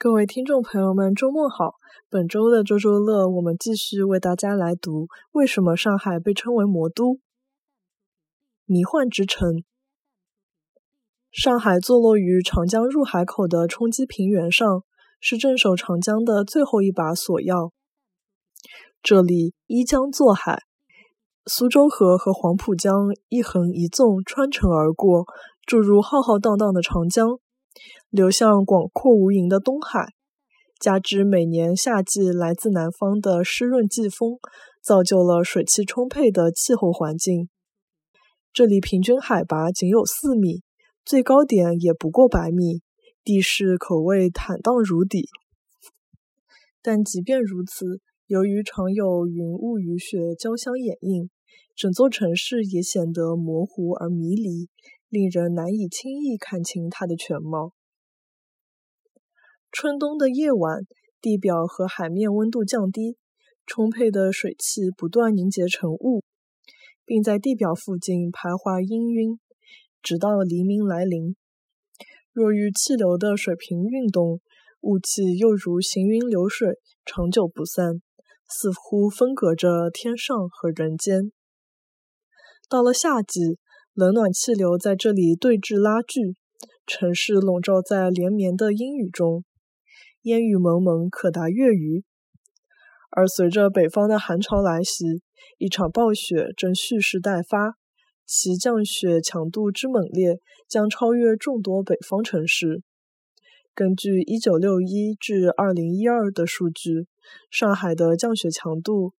各位听众朋友们，周末好！本周的周周乐，我们继续为大家来读《为什么上海被称为魔都》。迷幻之城，上海坐落于长江入海口的冲积平原上，是镇守长江的最后一把锁钥。这里依江作海，苏州河和黄浦江一横一纵穿城而过，注入浩浩荡荡的长江。流向广阔无垠的东海，加之每年夏季来自南方的湿润季风，造就了水汽充沛的气候环境。这里平均海拔仅有四米，最高点也不过百米，地势可谓坦荡如砥。但即便如此，由于常有云雾雨雪交相掩映，整座城市也显得模糊而迷离，令人难以轻易看清它的全貌。春冬的夜晚，地表和海面温度降低，充沛的水汽不断凝结成雾，并在地表附近徘徊氤氲，直到黎明来临。若遇气流的水平运动，雾气又如行云流水，长久不散，似乎分隔着天上和人间。到了夏季，冷暖气流在这里对峙拉锯，城市笼罩在连绵的阴雨中。烟雨蒙蒙，可达月余。而随着北方的寒潮来袭，一场暴雪正蓄势待发，其降雪强度之猛烈，将超越众多北方城市。根据1961至2012的数据，上海的降雪强度，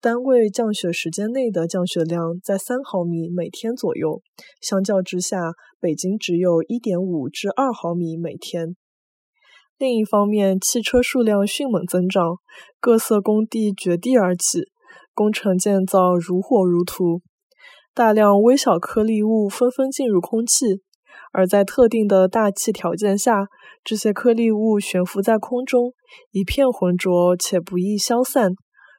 单位降雪时间内的降雪量在3毫米每天左右，相较之下，北京只有1.5至2毫米每天。另一方面，汽车数量迅猛增长，各色工地绝地而起，工程建造如火如荼，大量微小颗粒物纷纷进入空气。而在特定的大气条件下，这些颗粒物悬浮在空中，一片浑浊且不易消散，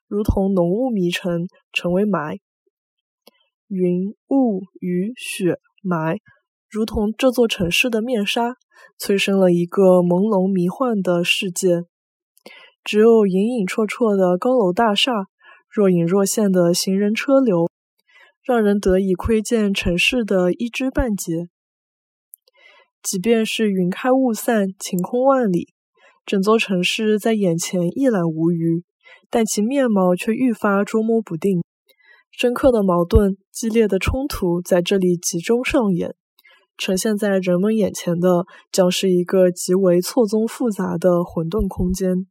如同浓雾迷城，成为霾。云、雾、雨、雪、霾。如同这座城市的面纱，催生了一个朦胧迷幻的世界。只有隐隐绰绰的高楼大厦，若隐若现的行人车流，让人得以窥见城市的一知半解。即便是云开雾散、晴空万里，整座城市在眼前一览无余，但其面貌却愈发捉摸不定。深刻的矛盾、激烈的冲突在这里集中上演。呈现在人们眼前的，将是一个极为错综复杂的混沌空间。